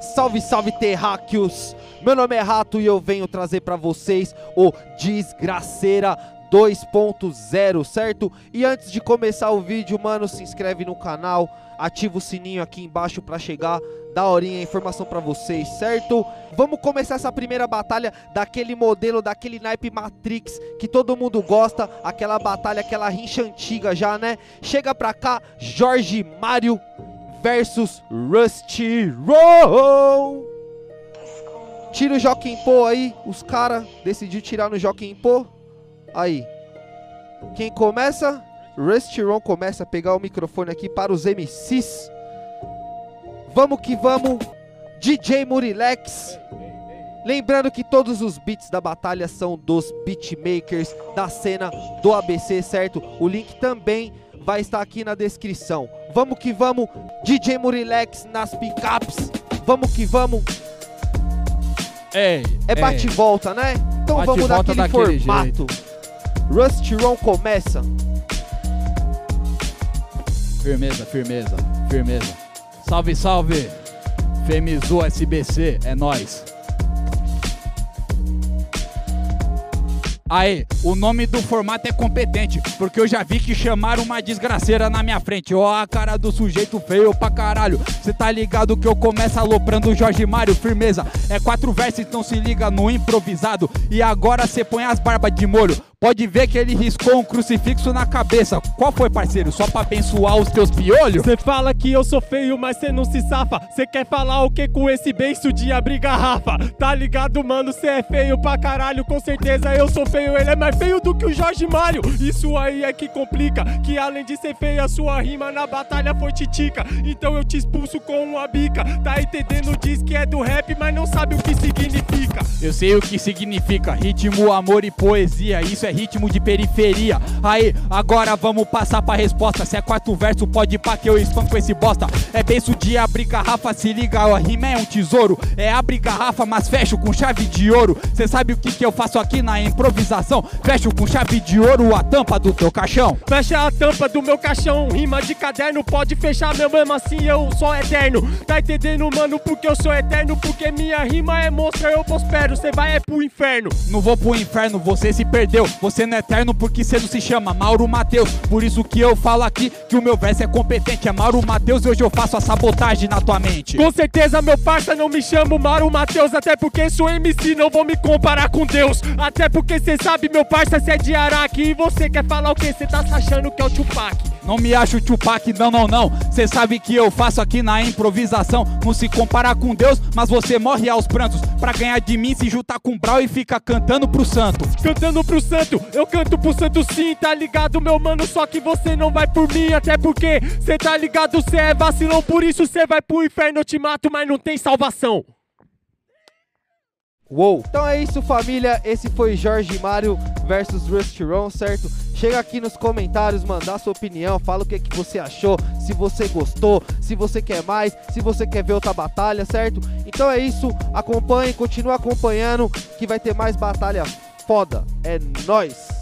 Salve, salve terráqueos! Meu nome é Rato e eu venho trazer para vocês o Desgraceira 2.0, certo? E antes de começar o vídeo, mano, se inscreve no canal, ativa o sininho aqui embaixo para chegar da horinha informação para vocês, certo? Vamos começar essa primeira batalha daquele modelo, daquele naipe Matrix que todo mundo gosta, aquela batalha, aquela rincha antiga já, né? Chega pra cá, Jorge Mário versus Rusty Roll. Tira o Joaquim Pô aí, os caras decidiu tirar no Joaquim Pô. Aí. Quem começa? Rusty Ron começa a pegar o microfone aqui para os MCs. Vamos que vamos. DJ Murilex. Lembrando que todos os beats da batalha são dos beatmakers da cena do ABC, certo? O link também vai estar aqui na descrição. Vamos que vamos. DJ Murilex nas picapes. Vamos que vamos. Ei, É bate e volta, né? Então Bate vamos naquele formato. Rusty Ron começa. Firmeza, firmeza, firmeza. Salve, salve. Femizu SBC, é nóis. Aí, o nome do formato é competente, porque eu já vi que chamaram uma desgraceira na minha frente. Ó, a cara do sujeito feio pra caralho. Cê tá ligado que eu começo aloprando Jorge Mário, firmeza. É quatro versos, então se liga no improvisado. E agora cê põe as barbas de molho. Pode ver que ele riscou um crucifixo na cabeça. Qual foi, parceiro? Só pra abençoar os teus piolhos? Cê fala que eu sou feio, mas cê não se safa. Cê quer falar o que com esse beiço de abrir garrafa? Tá ligado, mano? Cê é feio pra caralho. Com certeza eu sou feio, ele é mais feio do que o Jorge Mário. Isso aí é que complica. Que além de ser feio, a sua rima na batalha foi titica. Então eu te expulso com uma bica. Tá entendendo? Diz que é do rap, mas não sabe o que significa. Eu sei o que significa ritmo, amor e poesia. Isso é ritmo de periferia. Aí, agora vamos passar pra resposta. Se é quarto verso, pode pá que eu espanco esse bosta. É beijo de abrir garrafa, se liga, a rima é um tesouro. É abrir garrafa, mas fecho com chave de ouro. Cê sabe o que, que eu faço aqui na improvisação? Fecho com chave de ouro a tampa do teu caixão. Fecha a tampa do meu caixão, rima de caderno, pode fechar, meu mesmo assim eu sou eterno. Tá entendendo, mano, porque eu sou eterno? Porque minha rima é monstra, eu prospero, cê vai é pro inferno. Não vou pro inferno, você se perdeu. Você não é eterno porque você não se chama Mauro Mateus. Por isso que eu falo aqui que o meu verso é competente. É Mauro Mateus e hoje eu faço a sabotagem na tua mente. Com certeza, meu parça, não me chamo Mauro Mateus, até porque sou MC, não vou me comparar com Deus. Até porque cê sabe, meu parça, cê é de Araque e você quer falar o que? Cê tá se achando que é o Tupac. Não me acho Tupac, não, não, não. Cê sabe que eu faço aqui na improvisação. Não se compara com Deus, mas você morre aos prantos. Pra ganhar de mim, se juntar com Brau e fica cantando pro santo. Cantando pro santo, eu canto pro santo sim, tá ligado, meu mano? Só que você não vai por mim, até porque cê tá ligado, cê é vacilão, por isso cê vai pro inferno, eu te mato, mas não tem salvação. Então é isso, família. Esse foi Jorge Mário versus Rusty Ron, certo? Chega aqui nos comentários, mandar sua opinião, fala o que, que você achou, se você gostou, se você quer mais, se você quer ver outra batalha, certo? Então é isso, acompanhe, continue acompanhando, que vai ter mais batalha foda. É nóis!